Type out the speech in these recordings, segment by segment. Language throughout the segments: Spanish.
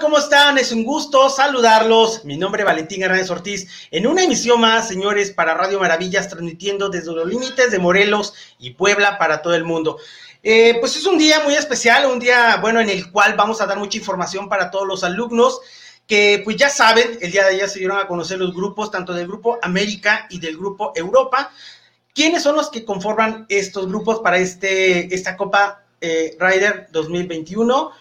¿Cómo están? Es un gusto saludarlos. Mi nombre es Valentín Hernández Ortiz. En una emisión más, señores, para Radio Maravillas, transmitiendo desde los límites de Morelos y Puebla para todo el mundo. Eh, pues es un día muy especial, un día, bueno, en el cual vamos a dar mucha información para todos los alumnos que, pues ya saben, el día de ayer se dieron a conocer los grupos, tanto del Grupo América y del Grupo Europa. ¿Quiénes son los que conforman estos grupos para este, esta Copa Rider 2021?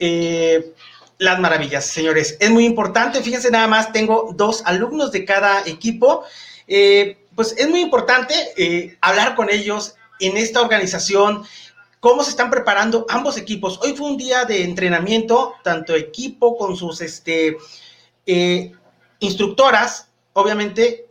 Eh, las maravillas, señores. Es muy importante. Fíjense nada más, tengo dos alumnos de cada equipo. Eh, pues es muy importante eh, hablar con ellos en esta organización, cómo se están preparando ambos equipos. Hoy fue un día de entrenamiento, tanto equipo con sus este, eh, instructoras, obviamente.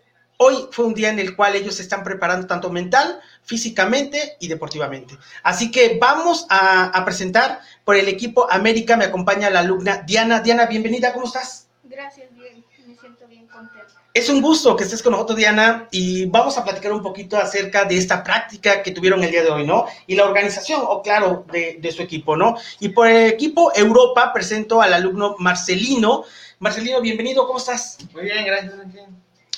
Hoy fue un día en el cual ellos se están preparando tanto mental, físicamente y deportivamente. Así que vamos a, a presentar por el equipo América me acompaña la alumna Diana. Diana, bienvenida, ¿cómo estás? Gracias, bien, me siento bien contenta. Es un gusto que estés con nosotros, Diana, y vamos a platicar un poquito acerca de esta práctica que tuvieron el día de hoy, ¿no? Y la organización, o claro, de, de su equipo, ¿no? Y por el equipo Europa presento al alumno Marcelino. Marcelino, bienvenido, ¿cómo estás? Muy bien, gracias.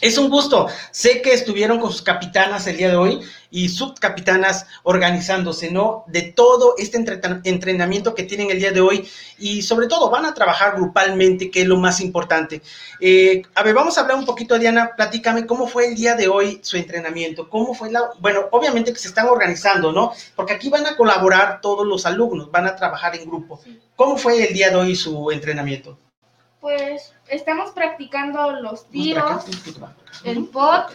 Es un gusto. Sé que estuvieron con sus capitanas el día de hoy y subcapitanas organizándose, ¿no? De todo este entrenamiento que tienen el día de hoy y sobre todo van a trabajar grupalmente, que es lo más importante. Eh, a ver, vamos a hablar un poquito, Diana, platícame cómo fue el día de hoy su entrenamiento, cómo fue la, bueno, obviamente que se están organizando, ¿no? Porque aquí van a colaborar todos los alumnos, van a trabajar en grupo. ¿Cómo fue el día de hoy su entrenamiento? Pues estamos practicando los tiros, el pot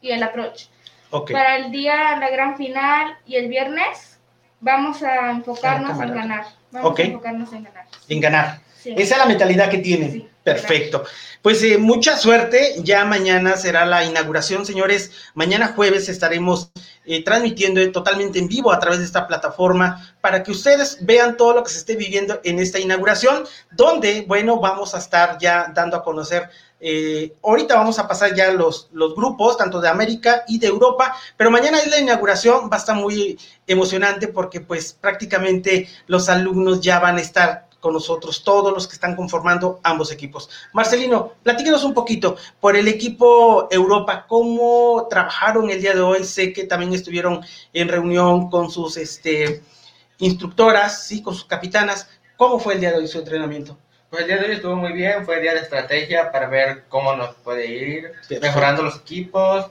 y el approach. Okay. Para el día, la gran final y el viernes, vamos a enfocarnos en ganar. Vamos Ok. a enfocarnos en ganar. En ganar. Sí. Esa es la mentalidad que tienen. Sí, Perfecto. Pues eh, mucha suerte. Ya mañana será la inauguración, señores. Mañana jueves estaremos eh, transmitiendo totalmente en vivo a través de esta plataforma para que ustedes vean todo lo que se esté viviendo en esta inauguración, donde, bueno, vamos a estar ya dando a conocer. eh, ahorita vamos a pasar ya los, los grupos, tanto de América y de Europa, pero mañana es la inauguración, va a estar muy emocionante porque pues prácticamente los alumnos ya van a estar con nosotros, todos los que están conformando ambos equipos. Marcelino, platíquenos un poquito por el equipo Europa, cómo trabajaron el día de hoy. Sé que también estuvieron en reunión con sus este, instructoras, sí, con sus capitanas. ¿Cómo fue el día de hoy su entrenamiento? Pues el día de hoy estuvo muy bien, fue día de estrategia para ver cómo nos puede ir, Perfecto. mejorando los equipos,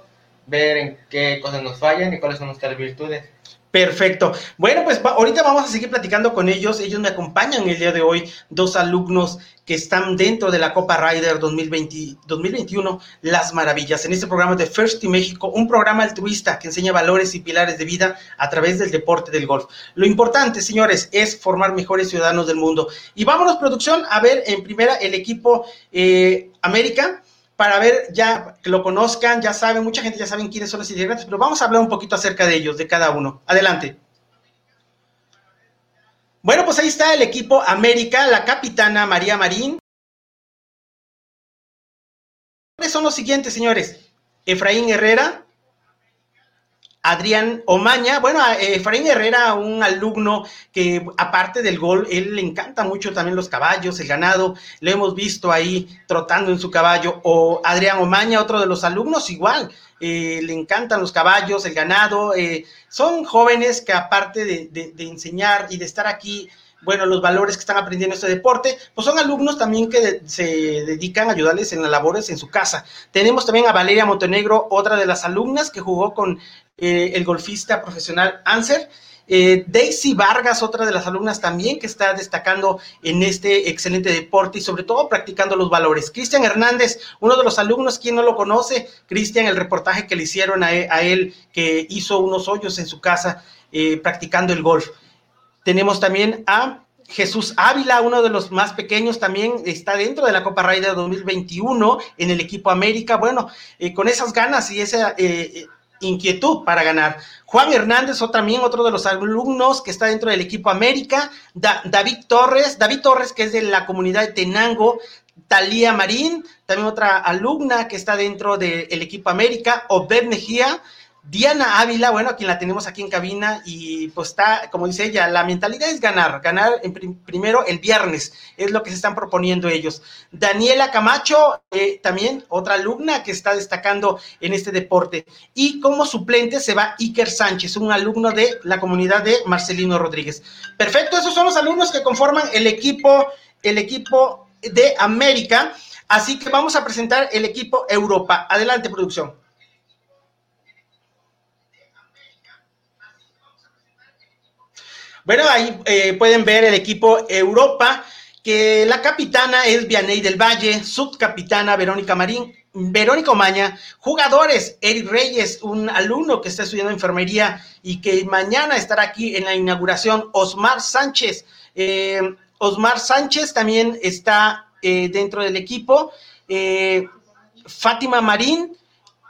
ver en qué cosas nos fallan y cuáles son nuestras virtudes. Perfecto. Bueno, pues ahorita vamos a seguir platicando con ellos. Ellos me acompañan el día de hoy, dos alumnos que están dentro de la Copa Rider 2020, 2021, Las Maravillas, en este programa de First in México, un programa altruista que enseña valores y pilares de vida a través del deporte del golf. Lo importante, señores, es formar mejores ciudadanos del mundo. Y vámonos, producción, a ver en primera el equipo eh, América para ver ya que lo conozcan, ya saben, mucha gente ya saben quiénes son los integrantes, pero vamos a hablar un poquito acerca de ellos, de cada uno. Adelante. Bueno, pues ahí está el equipo América, la capitana María Marín. Son los siguientes, señores. Efraín Herrera, Adrián Omaña, bueno, Efraín Herrera, un alumno que aparte del gol, él le encanta mucho también los caballos, el ganado, lo hemos visto ahí trotando en su caballo, o Adrián Omaña, otro de los alumnos, igual, eh, le encantan los caballos, el ganado, eh, son jóvenes que aparte de, de enseñar y de estar aquí, bueno, los valores que están aprendiendo este deporte, pues son alumnos también que se dedican a ayudarles en las labores en su casa. Tenemos también a Valeria Montenegro, otra de las alumnas que jugó con eh, el golfista profesional Anser. Eh, Daisy Vargas, otra de las alumnas también que está destacando en este excelente deporte y sobre todo practicando los valores. Cristian Hernández, uno de los alumnos, quien no lo conoce, Cristian, el reportaje que le hicieron a él, a él que hizo unos hoyos en su casa eh, practicando el golf. Tenemos también a Jesús Ávila, uno de los más pequeños, también está dentro de la Copa Raider 2021 en el equipo América. Bueno, eh, con esas ganas y esa eh, inquietud para ganar. Juan Hernández, o también otro de los alumnos que está dentro del equipo América. Da, David Torres, David Torres, que es de la comunidad de Tenango. Talía Marín, también otra alumna que está dentro del equipo América. Obed Mejía, Diana Ávila, bueno, quien la tenemos aquí en cabina y pues está, como dice ella, la mentalidad es ganar, ganar en primero el viernes, es lo que se están proponiendo ellos. Daniela Camacho, eh, también otra alumna que está destacando en este deporte. Y como suplente se va Iker Sánchez, un alumno de la comunidad de Marcelino Rodríguez. Perfecto, esos son los alumnos que conforman el equipo, el equipo de América. Así que vamos a presentar el equipo Europa. Adelante, producción. Bueno, ahí eh, pueden ver el equipo Europa, que la capitana es Vianey del Valle, subcapitana Verónica Marín, Verónica Omaña, jugadores, Eric Reyes, un alumno que está estudiando enfermería y que mañana estará aquí en la inauguración, Osmar Sánchez. Eh, Osmar Sánchez también está eh, dentro del equipo, Fátima Marín,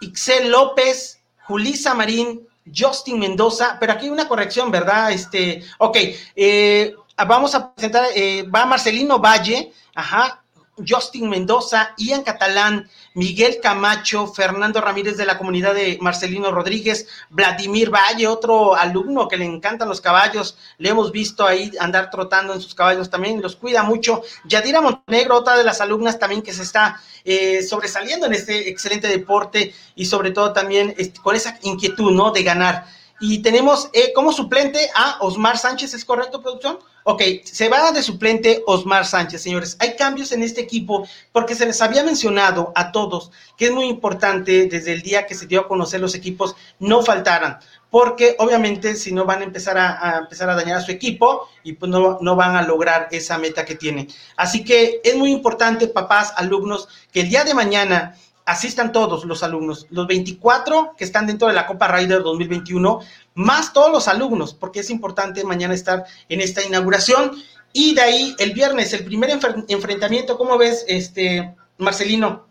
Ixel López, Julisa Marín, Justin Mendoza, pero aquí una corrección, ¿verdad? Este, ok, eh, vamos a presentar, eh, va Marcelino Valle, ajá, Justin Mendoza, Ian Catalán, Miguel Camacho, Fernando Ramírez de la comunidad de Marcelino Rodríguez, Vladimir Valle, otro alumno que le encantan los caballos, le hemos visto ahí andar trotando en sus caballos también, los cuida mucho. Yadira Montenegro, otra de las alumnas también que se está eh, sobresaliendo en este excelente deporte y sobre todo también con esa inquietud, ¿no? De ganar. Y tenemos eh, como suplente a Osmar Sánchez, ¿es correcto, producción? Ok, se va de suplente Osmar Sánchez, señores. Hay cambios en este equipo porque se les había mencionado a todos que es muy importante desde el día que se dio a conocer los equipos no faltaran, porque obviamente si no van a empezar a, empezar a dañar a su equipo y pues no, no van a lograr esa meta que tienen. Así que es muy importante, papás, alumnos, que el día de mañana asistan todos los alumnos, los 24 que están dentro de la Copa Rider 2021, más todos los alumnos, porque es importante mañana estar en esta inauguración. Y de ahí el viernes, el primer enfrentamiento, ¿cómo ves, este, Marcelino?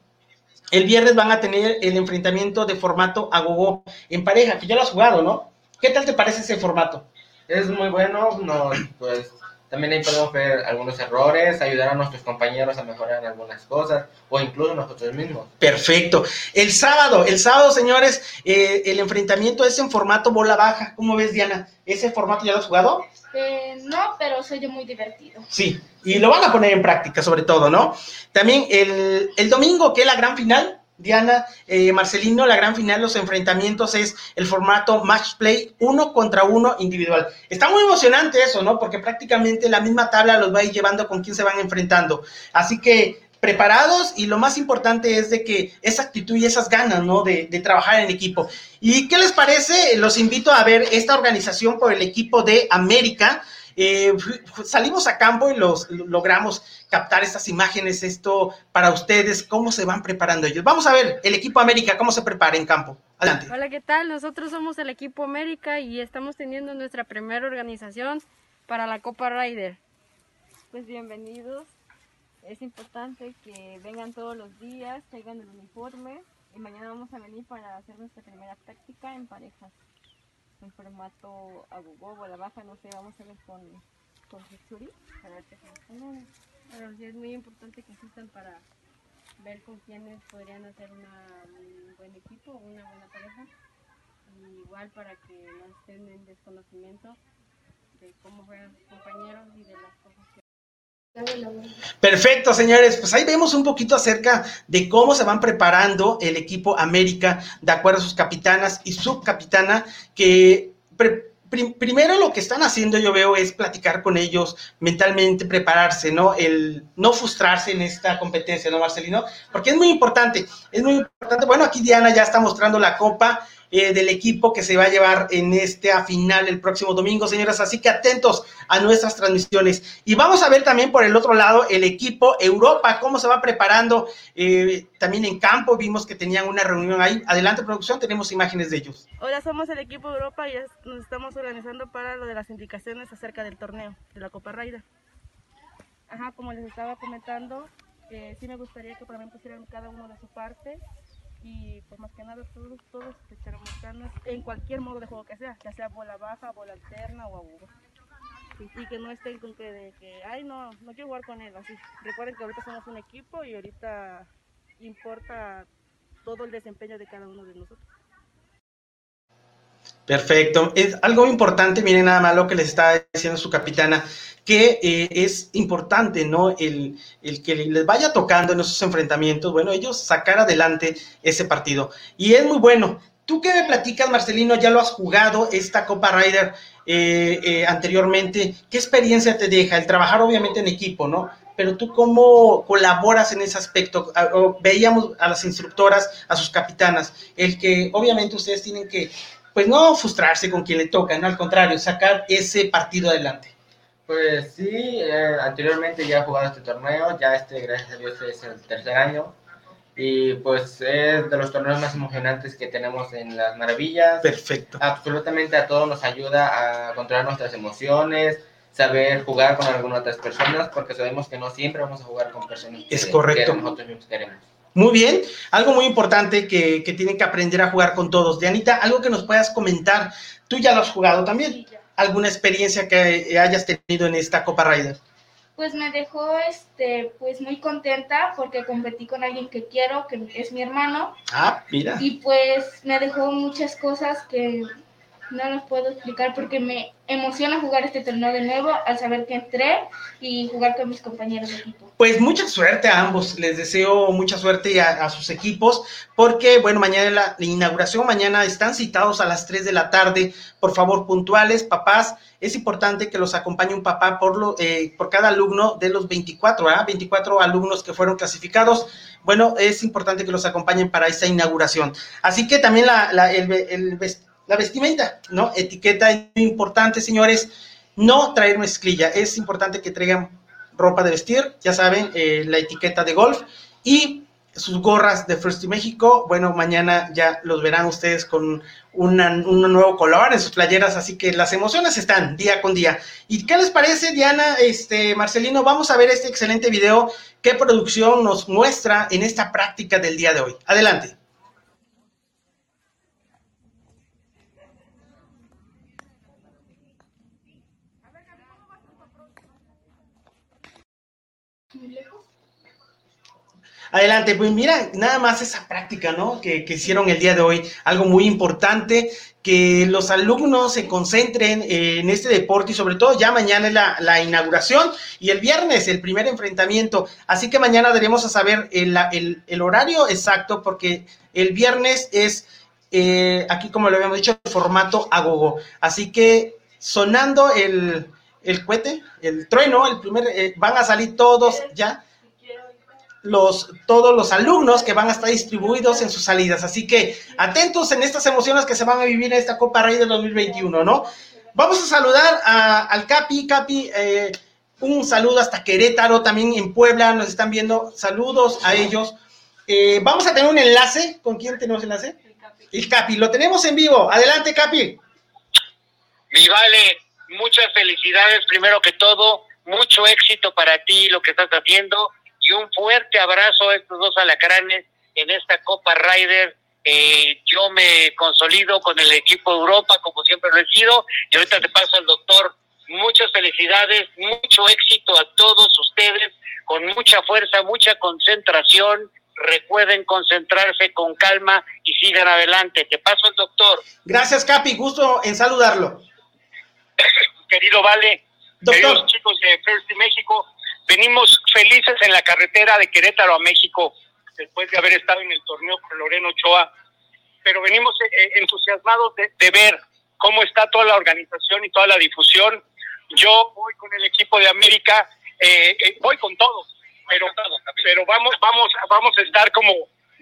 El viernes van a tener el enfrentamiento de formato agogó en pareja, que ya lo has jugado, ¿no? ¿Qué tal te parece ese formato? Es muy bueno, no, pues también ahí podemos ver algunos errores, ayudar a nuestros compañeros a mejorar algunas cosas o incluso nosotros mismos. Perfecto. El sábado, el sábado, señores, eh, el enfrentamiento es en formato bola baja. ¿Cómo ves, Diana? ¿Ese formato ya lo has jugado? Eh, no, pero soy muy divertido. Sí, y lo van a poner en práctica sobre todo, ¿no? También el, el domingo, que es la gran final, Diana, eh, Marcelino, la gran final, los enfrentamientos es el formato match play uno contra uno individual. Está muy emocionante eso, ¿no? Porque prácticamente la misma tabla los va a ir llevando con quién se van enfrentando. Así que preparados y lo más importante es de que esa actitud y esas ganas, ¿no? De, de, trabajar en equipo. ¿Y qué les parece? Los invito a ver esta organización por el equipo de América. Eh, salimos a campo y los logramos captar estas imágenes, esto para ustedes, cómo se van preparando ellos. Vamos a ver el equipo América, cómo se prepara en campo. Adelante. Hola, ¿qué tal? Nosotros somos el equipo América y estamos teniendo nuestra primera organización para la Copa Rider. Pues bienvenidos. Es importante que vengan todos los días, traigan el uniforme y mañana vamos a venir para hacer nuestra primera práctica en parejas en formato a la baja, no sé, vamos a ver con, con a ver qué Pero sí es muy importante que asistan para ver con quiénes podrían hacer una, un buen equipo, una buena pareja. Igual para que no estén en desconocimiento de cómo juegan sus compañeros y de las cosas que Perfecto, señores. Pues ahí vemos un poquito acerca de cómo se van preparando el equipo América, de acuerdo a sus capitanas y subcapitana, que primero lo que están haciendo, yo veo, es platicar con ellos mentalmente, prepararse, ¿no? El no frustrarse en esta competencia, ¿no, Marcelino? Porque es muy importante, es muy importante. Bueno, aquí Diana ya está mostrando la copa eh, del equipo que se va a llevar en esta final el próximo domingo, señoras. Así que atentos a nuestras transmisiones. Y vamos a ver también por el otro lado el equipo Europa, cómo se va preparando eh, también en campo. Vimos que tenían una reunión ahí. Adelante, producción, tenemos imágenes de ellos. Hola, somos el equipo Europa y nos estamos organizando para lo de las indicaciones acerca del torneo de la Copa Raida. Ajá, como les estaba comentando, eh, sí me gustaría que para mí pusieran cada uno de su parte y pues más que nada todos, todos echáramos ganas en cualquier modo de juego que sea, ya sea bola baja, bola alterna o agudo. Y, que no estén con que de que, ay no, no quiero jugar con él, así. Recuerden que ahorita somos un equipo y ahorita importa todo el desempeño de cada uno de nosotros. Perfecto. Es algo importante, miren nada más lo que les está diciendo su capitana, que eh, es importante, ¿no? El, el, que les vaya tocando en esos enfrentamientos, bueno, ellos sacar adelante ese partido. Y es muy bueno. ¿Tú qué me platicas, Marcelino? Ya lo has jugado esta Copa Ryder eh, eh, anteriormente. ¿Qué experiencia te deja? El trabajar obviamente en equipo, ¿no? Pero tú cómo colaboras en ese aspecto? Veíamos a las instructoras, a sus capitanas, el que obviamente ustedes tienen que pues no frustrarse con quien le toca, no al contrario, sacar ese partido adelante. Pues sí, eh, anteriormente ya he jugado este torneo, ya este, gracias a Dios, es el tercer año. Y pues es de los torneos más emocionantes que tenemos en las maravillas. Perfecto. Absolutamente a todos nos ayuda a controlar nuestras emociones, saber jugar con algunas otras personas, porque sabemos que no siempre vamos a jugar con personas es correcto. que nosotros mismos queremos. Muy bien, algo muy importante que, que, tienen que aprender a jugar con todos. Dianita, algo que nos puedas comentar, tú ya lo has jugado también, alguna experiencia que hayas tenido en esta Copa Ryder. Pues me dejó este, pues muy contenta porque competí con alguien que quiero, que es mi hermano. Ah, mira. Y pues me dejó muchas cosas que no los puedo explicar porque me emociona jugar este torneo de nuevo al saber que entré y jugar con mis compañeros de equipo. Pues mucha suerte a ambos, les deseo mucha suerte a, a sus equipos, porque bueno, mañana la, inauguración, mañana están citados a las 3 de la tarde, por favor, puntuales, papás, es importante que los acompañe un papá por, lo, eh, por cada alumno de los 24, ¿eh? 24 alumnos que fueron clasificados, bueno, es importante que los acompañen para esta inauguración. Así que también la, la el, el la vestimenta, ¿no? Etiqueta es muy importante, señores. No traer mezclilla, es importante que traigan ropa de vestir, ya saben, eh, la etiqueta de golf y sus gorras de First México. Bueno, mañana ya los verán ustedes con una, un nuevo color en sus playeras, así que las emociones están día con día. ¿Y qué les parece, Diana, este, Marcelino? Vamos a ver este excelente video. ¿Qué producción nos muestra en esta práctica del día de hoy? Adelante. Adelante, pues mira, nada más esa práctica, ¿no? Que, que, hicieron el día de hoy, algo muy importante, que los alumnos se concentren en este deporte y sobre todo ya mañana es la, la inauguración y el viernes el primer enfrentamiento. Así que mañana daremos a saber el, el, el horario exacto porque el viernes es, eh, aquí como lo habíamos dicho, formato agogo. Así que sonando el, el cohete, el trueno, el primer, eh, van a salir todos ya los, todos los alumnos que van a estar distribuidos en sus salidas. Así que atentos en estas emociones que se van a vivir en esta Copa Rey del 2021, ¿no? Vamos a saludar a, al Capi. Capi, eh, un saludo hasta Querétaro, también en Puebla, nos están viendo. Saludos a ellos. Eh, vamos a tener un enlace. ¿Con quién tenemos enlace? El Capi. El Capi, lo tenemos en vivo. Adelante, Capi. Mi vale, muchas felicidades primero que todo. Mucho éxito para ti, lo que estás haciendo y un fuerte abrazo a estos dos alacranes en esta Copa Ryder. Eh, yo me consolido con el equipo de Europa, como siempre lo he sido, y ahorita te paso al doctor. Muchas felicidades, mucho éxito a todos ustedes, con mucha fuerza, mucha concentración. Recuerden concentrarse con calma y sigan adelante. Te paso al doctor. Gracias, Capi. Gusto en saludarlo. Querido Vale, doctor. queridos chicos de First México, Venimos felices en la carretera de Querétaro a México, después de haber estado en el torneo con Loreno Ochoa, pero venimos eh, entusiasmados de, de, ver cómo está toda la organización y toda la difusión. Yo voy con el equipo de América, eh, eh, voy con todos, pero, pero vamos, vamos, vamos a estar como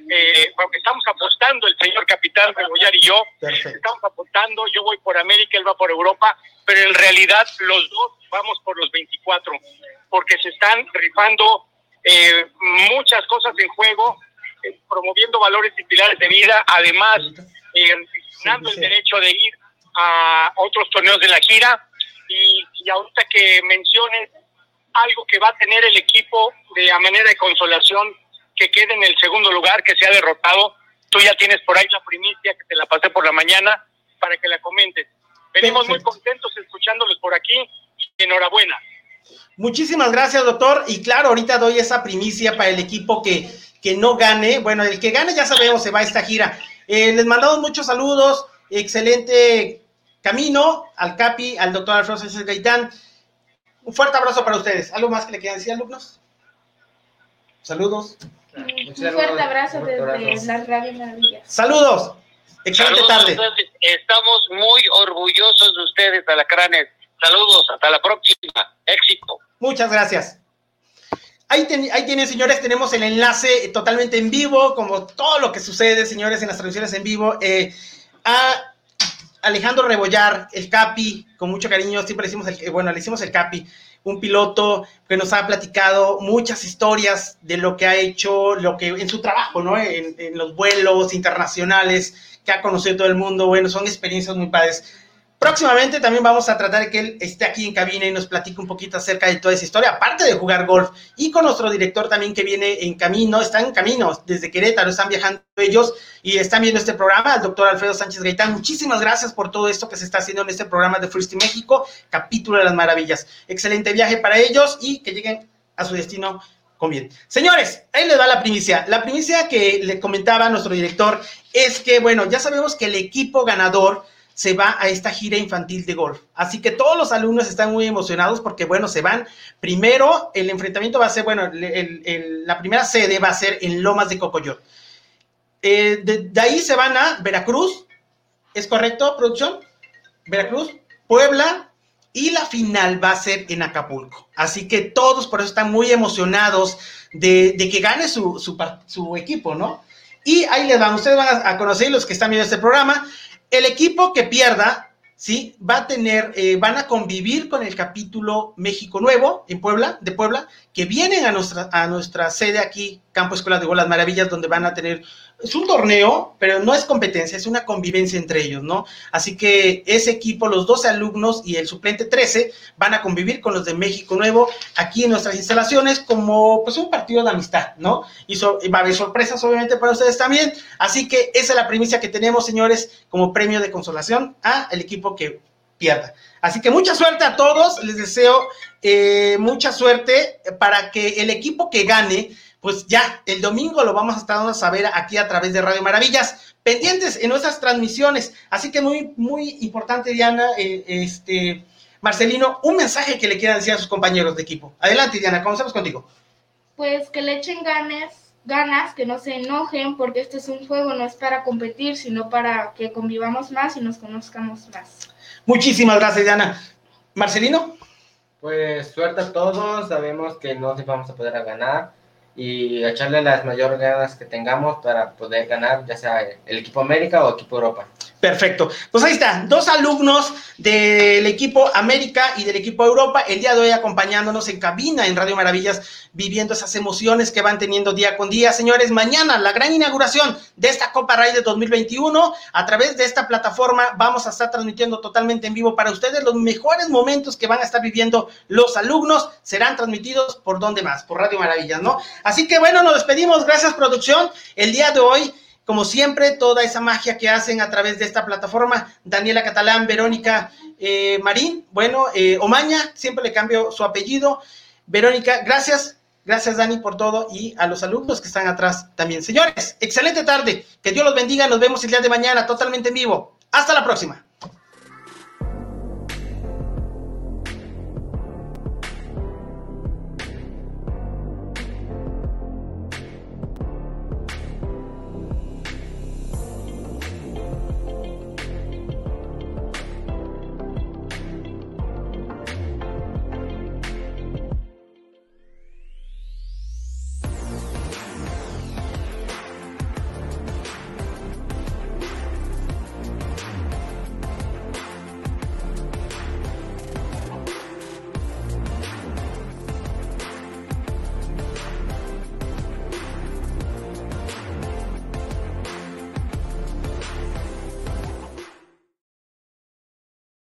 eh, estamos apostando, el señor capitán Rebollar y yo, Perfecto. estamos apostando, yo voy por América, él va por Europa, pero en realidad los dos vamos por los 24, porque se están rifando eh, muchas cosas en juego, eh, promoviendo valores y pilares de vida, además eh, dando el derecho de ir a otros torneos de la gira, y, y ahorita que menciones algo que va a tener el equipo de a manera de consolación que quede en el segundo lugar, que sea derrotado. Tú ya tienes por ahí la primicia que te la pasé por la mañana para que la comentes. Venimos Perfecto. muy contentos escuchándolos por aquí. Enhorabuena. Muchísimas gracias, doctor. Y claro, ahorita doy esa primicia para el equipo que, que no gane. Bueno, el que gane ya sabemos, se va a esta gira. Eh, les mandamos muchos saludos. excelente camino al CAPI, al doctor Alfredo Sánchez Gaitán. Un fuerte abrazo para ustedes. ¿Algo más que le quieran decir, alumnos? Saludos. Un fuerte abrazo desde las Radio Maravillas. Saludos. Excelente tarde. Estamos muy orgullosos de ustedes, alacranes. Saludos, hasta la próxima. Éxito. Muchas gracias. Ahí, ahí, tienen, señores, tenemos el enlace totalmente en vivo, como todo lo que sucede, señores, en las transmisiones en vivo. Eh, a Alejandro Rebollar, el Capi, con mucho cariño, siempre le hicimos el, bueno, le hicimos el Capi, un piloto que nos ha platicado muchas historias de lo que ha hecho, lo que en su trabajo, ¿no? En, en los vuelos internacionales que ha conocido todo el mundo, bueno, son experiencias muy padres. Próximamente también vamos a tratar que él esté aquí en cabina y nos platique un poquito acerca de toda esa historia, aparte de jugar golf, y con nuestro director también que viene en camino, está en camino desde Querétaro, están viajando ellos y están viendo este programa, el doctor Alfredo Sánchez Gaitán. Muchísimas gracias por todo esto que se está haciendo en este programa de First México, capítulo de las maravillas. Excelente viaje para ellos y que lleguen a su destino con bien. Señores, ahí les da la primicia. La primicia que le comentaba nuestro director es que, bueno, ya sabemos que el equipo ganador se va a esta gira infantil de golf. Así que todos los alumnos están muy emocionados porque, bueno, se van. Primero, el enfrentamiento va a ser, bueno, la primera sede va a ser en Lomas de Cocoyot. Eh, de, ahí se van a Veracruz, ¿es correcto, producción? Veracruz, Puebla, y la final va a ser en Acapulco. Así que todos por eso están muy emocionados de, que gane su, su, equipo, ¿no? Y ahí les van, ustedes van a, a conocer los que están viendo este programa. El equipo que pierda, ¿sí? Va a tener, eh, van a convivir con el capítulo México Nuevo en Puebla, de Puebla, que vienen a nuestra, a nuestra sede aquí, Campo Escuela de Bolas Maravillas, donde van a tener es un torneo, pero no es competencia, es una convivencia entre ellos, ¿no? Así que ese equipo, los 12 alumnos y el suplente 13 van a convivir con los de México Nuevo aquí en nuestras instalaciones como pues un partido de amistad, ¿no? Y, va a haber sorpresas obviamente para ustedes también. Así que esa es la primicia que tenemos, señores, como premio de consolación a el equipo que pierda. Así que mucha suerte a todos, les deseo eh, mucha suerte para que el equipo que gane pues ya el domingo lo vamos a estar dando a saber aquí a través de Radio Maravillas, pendientes en nuestras transmisiones. Así que muy, muy importante, Diana, eh, este, Marcelino, un mensaje que le quieran decir a sus compañeros de equipo. Adelante, Diana, comenzamos contigo. Pues que le echen ganas, ganas, que no se enojen, porque este es un juego, no es para competir, sino para que convivamos más y nos conozcamos más. Muchísimas gracias, Diana. Marcelino. Pues suerte a todos, sabemos que no se vamos a poder ganar, y echarle las mayores ganas que tengamos para poder ganar, ya sea el equipo América o equipo Europa. Perfecto. Pues ahí está, dos alumnos del equipo América y del equipo Europa, el día de hoy acompañándonos en cabina en Radio Maravillas, viviendo esas emociones que van teniendo día con día. Señores, mañana la gran inauguración de esta Copa Ray de 2021. A través de esta plataforma vamos a estar transmitiendo totalmente en vivo para ustedes los mejores momentos que van a estar viviendo los alumnos. Serán transmitidos por donde más, por Radio Maravillas, ¿no? Así que bueno, nos despedimos. Gracias, producción. El día de hoy como siempre, toda esa magia que hacen a través de esta plataforma. Daniela Catalán, Verónica eh, Marín, bueno, eh, Omaña, siempre le cambio su apellido. Verónica, gracias. Gracias, Dani, por todo y a los alumnos que están atrás también. Señores, excelente tarde. Que Dios los bendiga. Nos vemos el día de mañana totalmente en vivo. Hasta la próxima.